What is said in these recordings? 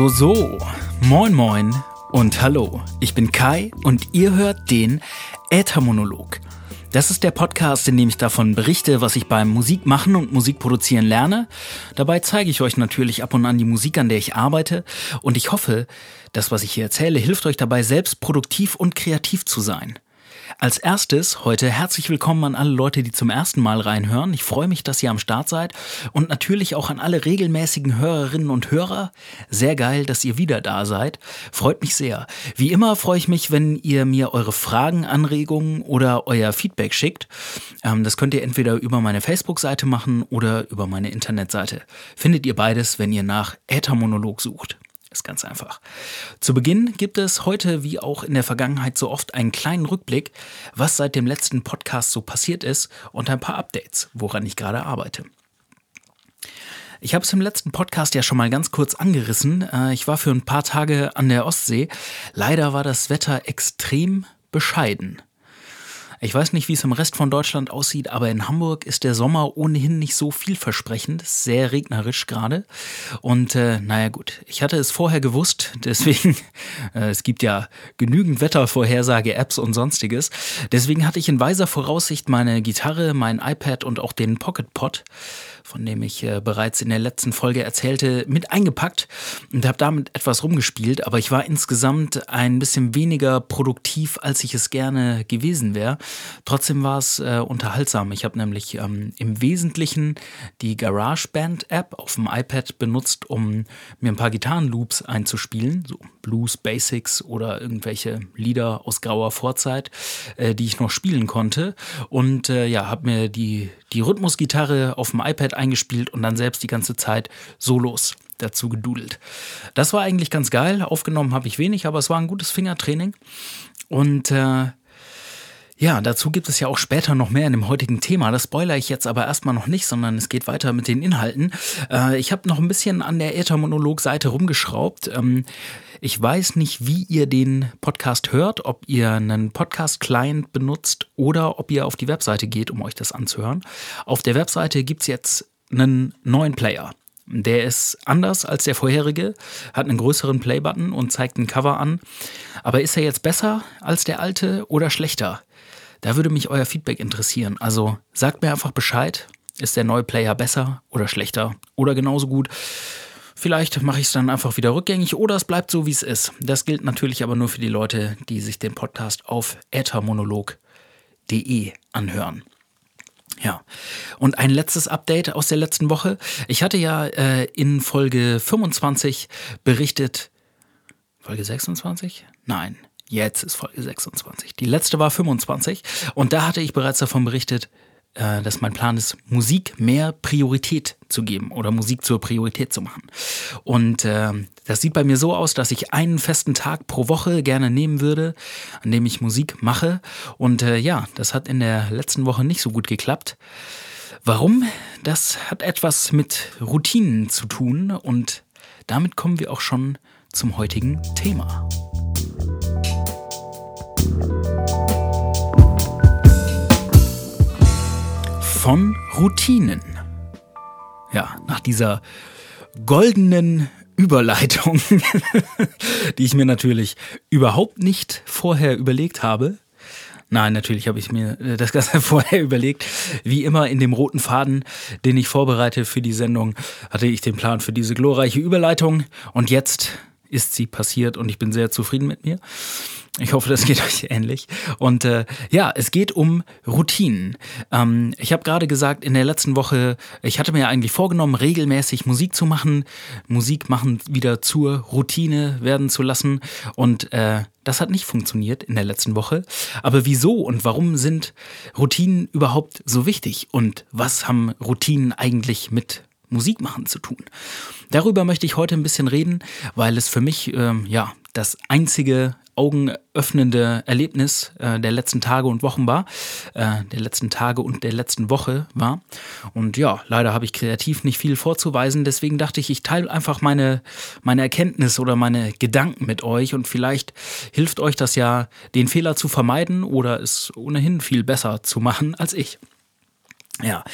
So, so. Moin, moin und hallo. Ich bin Kai und ihr hört den Äthermonolog. Das ist der Podcast, in dem ich davon berichte, was ich beim Musikmachen und Musikproduzieren lerne. Dabei zeige ich euch natürlich ab und an die Musik, an der ich arbeite. Und ich hoffe, das, was ich hier erzähle, hilft euch dabei, selbst produktiv und kreativ zu sein. Als erstes heute herzlich willkommen an alle Leute, die zum ersten Mal reinhören. Ich freue mich, dass ihr am Start seid und natürlich auch an alle regelmäßigen Hörerinnen und Hörer. Sehr geil, dass ihr wieder da seid. Freut mich sehr. Wie immer freue ich mich, wenn ihr mir eure Fragen, Anregungen oder euer Feedback schickt. Ähm, das könnt ihr entweder über meine Facebook-Seite machen oder über meine Internetseite. Findet ihr beides, wenn ihr nach Äthermonolog sucht. Ist ganz einfach. Zu Beginn gibt es heute, wie auch in der Vergangenheit so oft, einen kleinen Rückblick, was seit dem letzten Podcast so passiert ist und ein paar Updates, woran ich gerade arbeite. Ich habe es im letzten Podcast ja schon mal ganz kurz angerissen. Äh, ich war für ein paar Tage an der Ostsee. Leider war das Wetter extrem bescheiden. Ich weiß nicht, wie es im Rest von Deutschland aussieht, aber in Hamburg ist der Sommer ohnehin nicht so vielversprechend. Sehr regnerisch gerade. Und äh, naja gut, ich hatte es vorher gewusst, deswegen, äh, es gibt ja genügend Wettervorhersage-Apps und sonstiges. Deswegen hatte ich in weiser Voraussicht meine Gitarre, mein iPad und auch den Pocket Pod von dem ich äh, bereits in der letzten Folge erzählte, mit eingepackt und habe damit etwas rumgespielt, aber ich war insgesamt ein bisschen weniger produktiv, als ich es gerne gewesen wäre. Trotzdem war es äh, unterhaltsam. Ich habe nämlich ähm, im Wesentlichen die GarageBand-App auf dem iPad benutzt, um mir ein paar Gitarrenloops einzuspielen, so Blues Basics oder irgendwelche Lieder aus grauer Vorzeit, äh, die ich noch spielen konnte. Und äh, ja, habe mir die, die Rhythmusgitarre auf dem iPad eingespielt und dann selbst die ganze Zeit Solos dazu gedudelt. Das war eigentlich ganz geil. Aufgenommen habe ich wenig, aber es war ein gutes Fingertraining. Und äh, ja, dazu gibt es ja auch später noch mehr in dem heutigen Thema. Das spoilere ich jetzt aber erstmal noch nicht, sondern es geht weiter mit den Inhalten. Äh, ich habe noch ein bisschen an der Äthermonolog-Seite rumgeschraubt. Ähm, ich weiß nicht, wie ihr den Podcast hört, ob ihr einen Podcast-Client benutzt oder ob ihr auf die Webseite geht, um euch das anzuhören. Auf der Webseite gibt es jetzt einen neuen Player. Der ist anders als der vorherige, hat einen größeren Play-Button und zeigt ein Cover an. Aber ist er jetzt besser als der alte oder schlechter? Da würde mich euer Feedback interessieren. Also sagt mir einfach Bescheid. Ist der neue Player besser oder schlechter oder genauso gut? Vielleicht mache ich es dann einfach wieder rückgängig oder es bleibt so, wie es ist. Das gilt natürlich aber nur für die Leute, die sich den Podcast auf äthermonolog.de anhören. Ja, und ein letztes Update aus der letzten Woche. Ich hatte ja äh, in Folge 25 berichtet. Folge 26? Nein, jetzt ist Folge 26. Die letzte war 25 und da hatte ich bereits davon berichtet, äh, dass mein Plan ist, Musik mehr Priorität zu geben oder Musik zur Priorität zu machen. Und äh, das sieht bei mir so aus, dass ich einen festen Tag pro Woche gerne nehmen würde, an dem ich Musik mache. Und äh, ja, das hat in der letzten Woche nicht so gut geklappt. Warum? Das hat etwas mit Routinen zu tun und damit kommen wir auch schon zum heutigen Thema. Von Routinen. Ja, nach dieser goldenen Überleitung, die ich mir natürlich überhaupt nicht vorher überlegt habe. Nein, natürlich habe ich mir das Ganze vorher überlegt. Wie immer in dem roten Faden, den ich vorbereite für die Sendung, hatte ich den Plan für diese glorreiche Überleitung. Und jetzt ist sie passiert und ich bin sehr zufrieden mit mir. Ich hoffe, das geht euch ähnlich. Und äh, ja, es geht um Routinen. Ähm, ich habe gerade gesagt, in der letzten Woche, ich hatte mir eigentlich vorgenommen, regelmäßig Musik zu machen, Musik machen wieder zur Routine werden zu lassen. Und äh, das hat nicht funktioniert in der letzten Woche. Aber wieso und warum sind Routinen überhaupt so wichtig? Und was haben Routinen eigentlich mit Musik machen zu tun? Darüber möchte ich heute ein bisschen reden, weil es für mich ähm, ja das einzige augenöffnende Erlebnis äh, der letzten Tage und Wochen war, äh, der letzten Tage und der letzten Woche war. Und ja, leider habe ich kreativ nicht viel vorzuweisen, deswegen dachte ich, ich teile einfach meine, meine Erkenntnis oder meine Gedanken mit euch und vielleicht hilft euch das ja, den Fehler zu vermeiden oder es ohnehin viel besser zu machen als ich. Ja,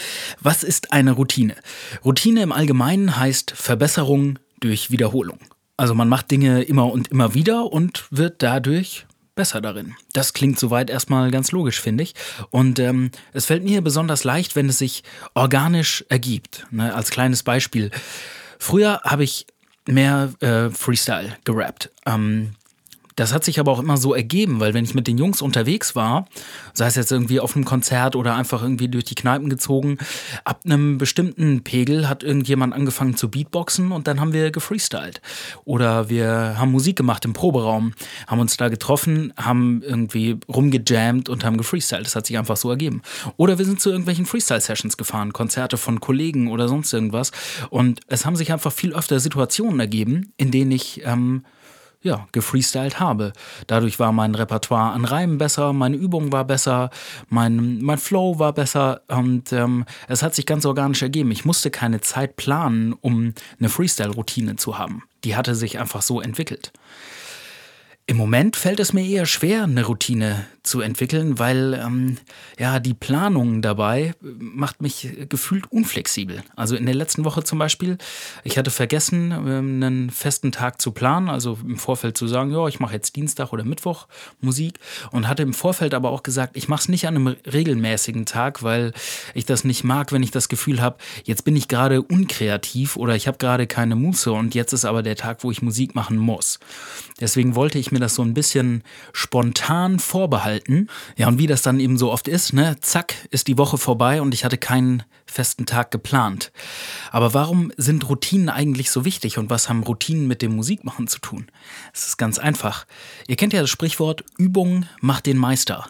was ist eine Routine? Routine im Allgemeinen heißt Verbesserung durch Wiederholung. Also man macht Dinge immer und immer wieder und wird dadurch besser darin. Das klingt soweit erstmal ganz logisch, finde ich. Und ähm, es fällt mir besonders leicht, wenn es sich organisch ergibt. Ne? Als kleines Beispiel. Früher habe ich mehr äh, Freestyle gerappt. Ähm, das hat sich aber auch immer so ergeben, weil wenn ich mit den Jungs unterwegs war, sei es jetzt irgendwie auf einem Konzert oder einfach irgendwie durch die Kneipen gezogen, ab einem bestimmten Pegel hat irgendjemand angefangen zu Beatboxen und dann haben wir gefreestylt. Oder wir haben Musik gemacht im Proberaum, haben uns da getroffen, haben irgendwie rumgejammt und haben gefreestylt. Das hat sich einfach so ergeben. Oder wir sind zu irgendwelchen Freestyle-Sessions gefahren, Konzerte von Kollegen oder sonst irgendwas. Und es haben sich einfach viel öfter Situationen ergeben, in denen ich ähm, ja, gefreestylt habe. Dadurch war mein Repertoire an Reimen besser, meine Übung war besser, mein, mein Flow war besser und ähm, es hat sich ganz organisch ergeben. Ich musste keine Zeit planen, um eine Freestyle-Routine zu haben. Die hatte sich einfach so entwickelt. Im Moment fällt es mir eher schwer, eine Routine zu entwickeln, weil ähm, ja die Planung dabei macht mich gefühlt unflexibel. Also in der letzten Woche zum Beispiel, ich hatte vergessen, ähm, einen festen Tag zu planen, also im Vorfeld zu sagen, ja, ich mache jetzt Dienstag oder Mittwoch Musik und hatte im Vorfeld aber auch gesagt, ich mache es nicht an einem regelmäßigen Tag, weil ich das nicht mag, wenn ich das Gefühl habe, jetzt bin ich gerade unkreativ oder ich habe gerade keine Muße und jetzt ist aber der Tag, wo ich Musik machen muss. Deswegen wollte ich mir das so ein bisschen spontan vorbehalten. Ja, und wie das dann eben so oft ist, ne, zack, ist die Woche vorbei und ich hatte keinen festen Tag geplant. Aber warum sind Routinen eigentlich so wichtig und was haben Routinen mit dem Musikmachen zu tun? Es ist ganz einfach. Ihr kennt ja das Sprichwort, Übung macht den Meister.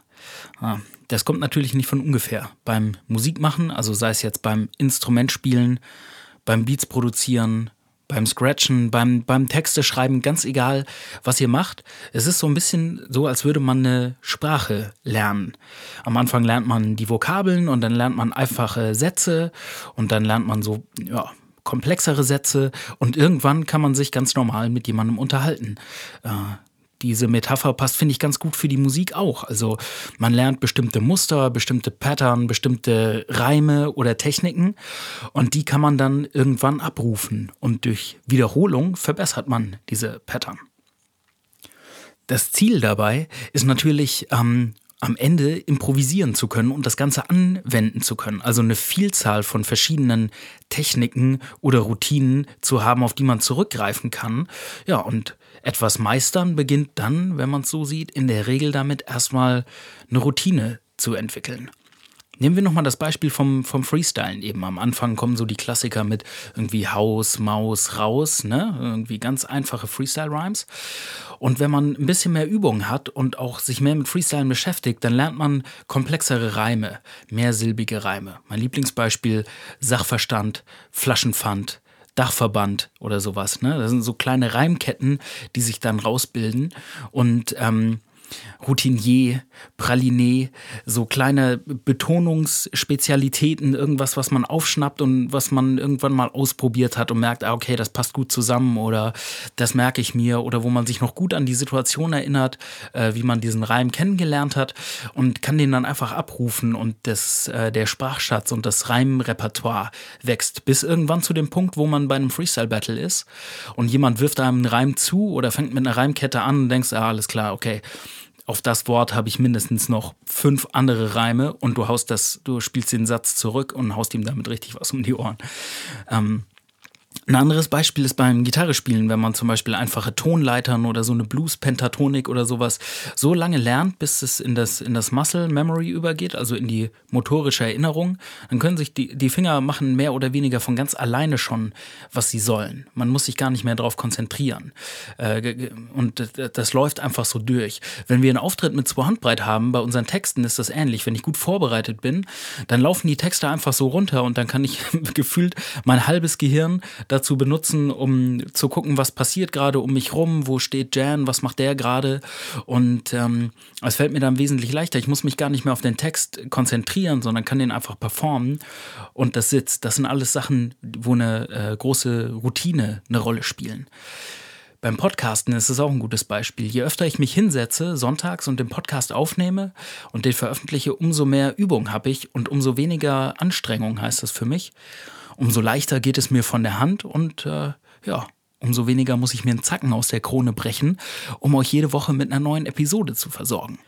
Ah, das kommt natürlich nicht von ungefähr. Beim Musikmachen, also sei es jetzt beim Instrumentspielen, beim Beats produzieren, beim Scratchen, beim, beim Texte schreiben, ganz egal, was ihr macht. Es ist so ein bisschen so, als würde man eine Sprache lernen. Am Anfang lernt man die Vokabeln und dann lernt man einfache Sätze und dann lernt man so, ja, komplexere Sätze und irgendwann kann man sich ganz normal mit jemandem unterhalten. Äh, diese Metapher passt, finde ich, ganz gut für die Musik auch. Also man lernt bestimmte Muster, bestimmte Pattern, bestimmte Reime oder Techniken und die kann man dann irgendwann abrufen und durch Wiederholung verbessert man diese Pattern. Das Ziel dabei ist natürlich, ähm, am Ende improvisieren zu können und das Ganze anwenden zu können. Also eine Vielzahl von verschiedenen Techniken oder Routinen zu haben, auf die man zurückgreifen kann. Ja, und etwas meistern beginnt dann, wenn man es so sieht, in der Regel damit erstmal eine Routine zu entwickeln. Nehmen wir nochmal das Beispiel vom, vom Freestylen eben. Am Anfang kommen so die Klassiker mit irgendwie Haus, Maus, raus, ne? Irgendwie ganz einfache Freestyle-Rhymes. Und wenn man ein bisschen mehr Übung hat und auch sich mehr mit Freestylen beschäftigt, dann lernt man komplexere Reime, mehrsilbige Reime. Mein Lieblingsbeispiel Sachverstand, Flaschenpfand, Dachverband oder sowas. Ne? Das sind so kleine Reimketten, die sich dann rausbilden. Und ähm, Routinier, Praliné, so kleine Betonungsspezialitäten, irgendwas, was man aufschnappt und was man irgendwann mal ausprobiert hat und merkt, ah, okay, das passt gut zusammen oder das merke ich mir oder wo man sich noch gut an die Situation erinnert, äh, wie man diesen Reim kennengelernt hat und kann den dann einfach abrufen und das, äh, der Sprachschatz und das Reimrepertoire wächst bis irgendwann zu dem Punkt, wo man bei einem Freestyle-Battle ist und jemand wirft einem einen Reim zu oder fängt mit einer Reimkette an und denkst, ah, alles klar, okay, auf das Wort habe ich mindestens noch fünf andere Reime und du haust das, du spielst den Satz zurück und haust ihm damit richtig was um die Ohren. Ähm, ein anderes Beispiel ist beim Gitarrespielen, wenn man zum Beispiel einfache Tonleitern oder so eine Blues-Pentatonik oder sowas so lange lernt, bis es in das, in das Muscle Memory übergeht, also in die motorische Erinnerung, dann können sich die, die Finger machen mehr oder weniger von ganz alleine schon, was sie sollen. Man muss sich gar nicht mehr darauf konzentrieren. Äh, und das läuft einfach so durch. Wenn wir einen Auftritt mit zwei Handbreit haben, bei unseren Texten ist das ähnlich. Wenn ich gut vorbereitet bin, dann laufen die Texte einfach so runter und dann kann ich gefühlt mein halbes Gehirn dazu benutzen, um zu gucken, was passiert gerade um mich rum, wo steht Jan, was macht der gerade. Und ähm, es fällt mir dann wesentlich leichter. Ich muss mich gar nicht mehr auf den Text konzentrieren, sondern kann den einfach performen. Und das sitzt. Das sind alles Sachen, wo eine äh, große Routine eine Rolle spielen. Beim Podcasten ist es auch ein gutes Beispiel. Je öfter ich mich hinsetze, sonntags und den Podcast aufnehme und den veröffentliche, umso mehr Übung habe ich und umso weniger Anstrengung heißt das für mich umso leichter geht es mir von der Hand und äh, ja, umso weniger muss ich mir einen Zacken aus der Krone brechen, um euch jede Woche mit einer neuen Episode zu versorgen.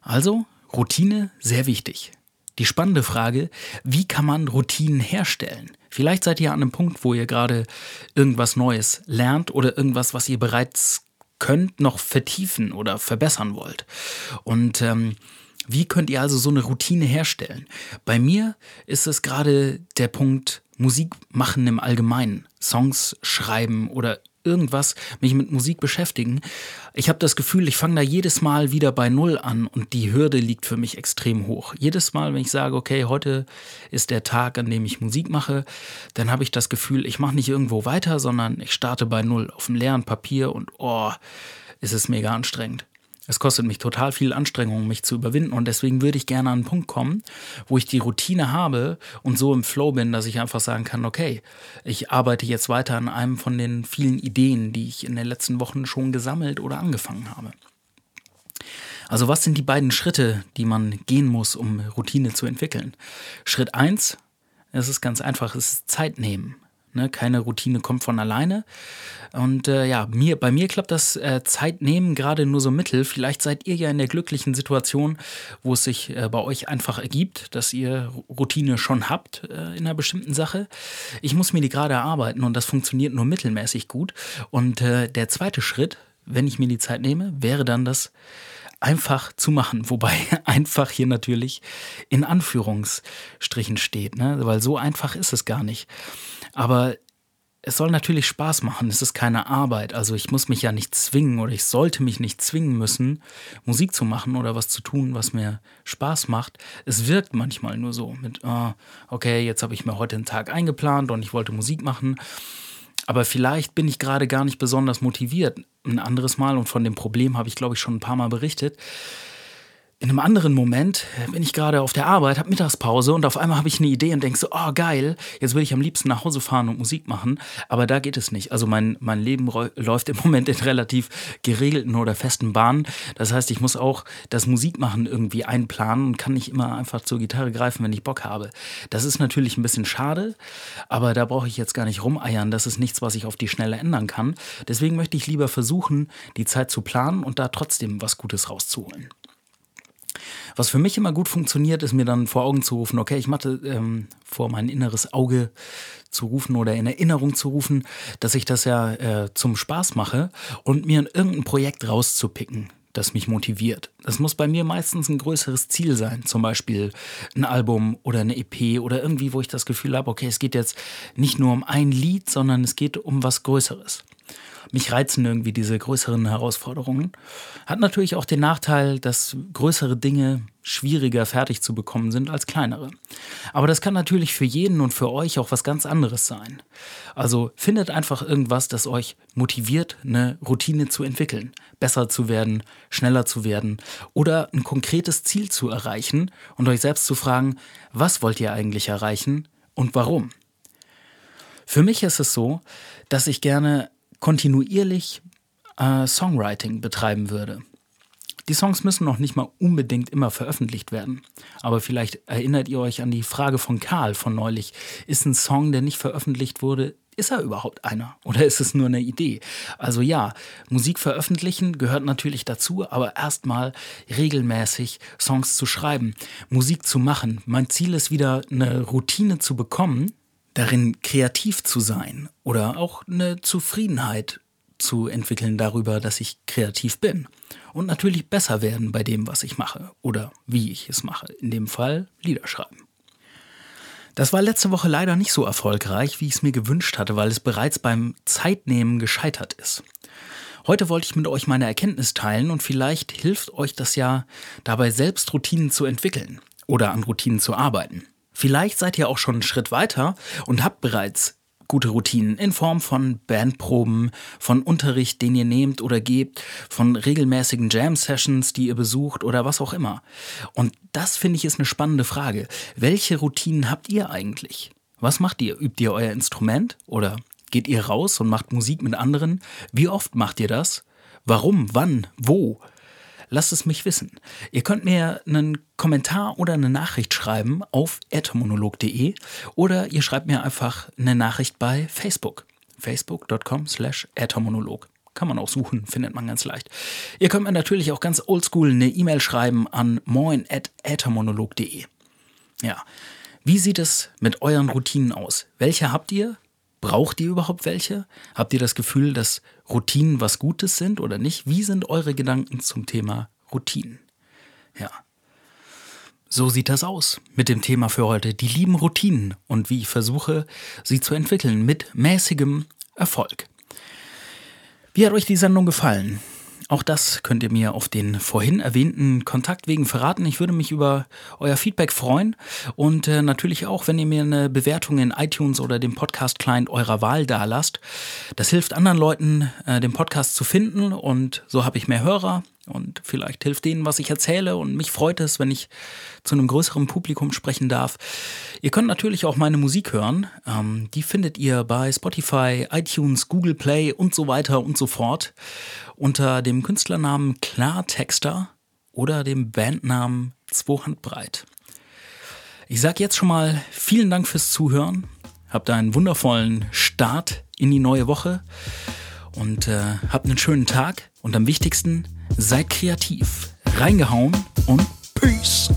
Also, Routine sehr wichtig. Die spannende Frage, wie kann man Routinen herstellen? Vielleicht seid ihr an einem Punkt, wo ihr gerade irgendwas Neues lernt oder irgendwas, was ihr bereits könnt, noch vertiefen oder verbessern wollt. Und ähm, wie könnt ihr also so eine Routine herstellen? Bei mir ist es gerade der Punkt Musik machen im Allgemeinen, Songs schreiben oder irgendwas, mich mit Musik beschäftigen. Ich habe das Gefühl, ich fange da jedes Mal wieder bei Null an und die Hürde liegt für mich extrem hoch. Jedes Mal, wenn ich sage, okay, heute ist der Tag, an dem ich Musik mache, dann habe ich das Gefühl, ich mache nicht irgendwo weiter, sondern ich starte bei Null auf dem leeren Papier und oh, ist es mega anstrengend. Es kostet mich total viel Anstrengung, mich zu überwinden und deswegen würde ich gerne an einen Punkt kommen, wo ich die Routine habe und so im Flow bin, dass ich einfach sagen kann, okay, ich arbeite jetzt weiter an einem von den vielen Ideen, die ich in den letzten Wochen schon gesammelt oder angefangen habe. Also was sind die beiden Schritte, die man gehen muss, um Routine zu entwickeln? Schritt eins, es ist ganz einfach, es ist Zeit nehmen. Ne, keine Routine kommt von alleine. Und äh, ja, mir, bei mir klappt das äh, Zeitnehmen gerade nur so mittel. Vielleicht seid ihr ja in der glücklichen Situation, wo es sich äh, bei euch einfach ergibt, dass ihr Routine schon habt äh, in einer bestimmten Sache. Ich muss mir die gerade erarbeiten und das funktioniert nur mittelmäßig gut. Und äh, der zweite Schritt, wenn ich mir die Zeit nehme, wäre dann das einfach zu machen. Wobei einfach hier natürlich in Anführungsstrichen steht, ne? weil so einfach ist es gar nicht. Aber es soll natürlich Spaß machen, es ist keine Arbeit. Also ich muss mich ja nicht zwingen oder ich sollte mich nicht zwingen müssen, Musik zu machen oder was zu tun, was mir Spaß macht. Es wirkt manchmal nur so mit, oh, okay, jetzt habe ich mir heute einen Tag eingeplant und ich wollte Musik machen. Aber vielleicht bin ich gerade gar nicht besonders motiviert. Ein anderes Mal, und von dem Problem habe ich, glaube ich, schon ein paar Mal berichtet, in einem anderen Moment bin ich gerade auf der Arbeit, habe Mittagspause und auf einmal habe ich eine Idee und denke so, oh geil, jetzt will ich am liebsten nach Hause fahren und Musik machen, aber da geht es nicht. Also mein, mein Leben läuft im Moment in relativ geregelten oder festen Bahnen. Das heißt, ich muss auch das Musikmachen irgendwie einplanen und kann nicht immer einfach zur Gitarre greifen, wenn ich Bock habe. Das ist natürlich ein bisschen schade, aber da brauche ich jetzt gar nicht rumeiern. Das ist nichts, was ich auf die Schnelle ändern kann. Deswegen möchte ich lieber versuchen, die Zeit zu planen und da trotzdem was Gutes rauszuholen. Was für mich immer gut funktioniert, ist mir dann vor Augen zu rufen, okay, ich mache ähm, vor mein inneres Auge zu rufen oder in Erinnerung zu rufen, dass ich das ja äh, zum Spaß mache und mir irgendein Projekt rauszupicken, das mich motiviert. Das muss bei mir meistens ein größeres Ziel sein, zum Beispiel ein Album oder eine EP oder irgendwie, wo ich das Gefühl habe, okay, es geht jetzt nicht nur um ein Lied, sondern es geht um was Größeres mich reizen irgendwie diese größeren Herausforderungen. Hat natürlich auch den Nachteil, dass größere Dinge schwieriger fertig zu bekommen sind als kleinere. Aber das kann natürlich für jeden und für euch auch was ganz anderes sein. Also findet einfach irgendwas, das euch motiviert, eine Routine zu entwickeln, besser zu werden, schneller zu werden oder ein konkretes Ziel zu erreichen und euch selbst zu fragen, was wollt ihr eigentlich erreichen und warum? Für mich ist es so, dass ich gerne kontinuierlich äh, Songwriting betreiben würde. Die Songs müssen noch nicht mal unbedingt immer veröffentlicht werden. Aber vielleicht erinnert ihr euch an die Frage von Karl von neulich. Ist ein Song, der nicht veröffentlicht wurde, ist er überhaupt einer? Oder ist es nur eine Idee? Also ja, Musik veröffentlichen gehört natürlich dazu, aber erstmal regelmäßig Songs zu schreiben, Musik zu machen. Mein Ziel ist wieder eine Routine zu bekommen, darin kreativ zu sein oder auch eine Zufriedenheit zu entwickeln darüber, dass ich kreativ bin. Und natürlich besser werden bei dem, was ich mache oder wie ich es mache. In dem Fall Lieder schreiben. Das war letzte Woche leider nicht so erfolgreich, wie ich es mir gewünscht hatte, weil es bereits beim Zeitnehmen gescheitert ist. Heute wollte ich mit euch meine Erkenntnis teilen und vielleicht hilft euch das ja dabei, selbst Routinen zu entwickeln oder an Routinen zu arbeiten. Vielleicht seid ihr auch schon einen Schritt weiter und habt bereits gute Routinen in Form von Bandproben, von Unterricht, den ihr nehmt oder gebt, von regelmäßigen Jam-Sessions, die ihr besucht oder was auch immer. Und das finde ich ist eine spannende Frage. Welche Routinen habt ihr eigentlich? Was macht ihr? Übt ihr euer Instrument oder geht ihr raus und macht Musik mit anderen? Wie oft macht ihr das? Warum? Wann? Wo? Lasst es mich wissen. Ihr könnt mir einen Kommentar oder eine Nachricht schreiben auf etmonolog.de oder ihr schreibt mir einfach eine Nachricht bei Facebook. facebook.com slash Äthermonolog. Kann man auch suchen, findet man ganz leicht. Ihr könnt mir natürlich auch ganz oldschool eine E-Mail schreiben an moin.äthermonolog.de. Ja, wie sieht es mit euren Routinen aus? Welche habt ihr? Braucht ihr überhaupt welche? Habt ihr das Gefühl, dass Routinen was Gutes sind oder nicht? Wie sind eure Gedanken zum Thema Routinen? Ja. So sieht das aus mit dem Thema für heute, die lieben Routinen und wie ich versuche, sie zu entwickeln mit mäßigem Erfolg. Wie hat euch die Sendung gefallen? Auch das könnt ihr mir auf den vorhin erwähnten Kontaktwegen verraten. Ich würde mich über euer Feedback freuen und äh, natürlich auch, wenn ihr mir eine Bewertung in iTunes oder dem Podcast-Client eurer Wahl dalasst. Das hilft anderen Leuten, äh, den Podcast zu finden und so habe ich mehr Hörer und vielleicht hilft denen, was ich erzähle. Und mich freut es, wenn ich zu einem größeren Publikum sprechen darf. Ihr könnt natürlich auch meine Musik hören. Ähm, die findet ihr bei Spotify, iTunes, Google Play und so weiter und so fort. Unter dem Künstlernamen Klartexter oder dem Bandnamen Zwohandbreit. Ich sage jetzt schon mal vielen Dank fürs Zuhören. Habt einen wundervollen Start in die neue Woche und äh, habt einen schönen Tag. Und am wichtigsten, seid kreativ. Reingehauen und Peace.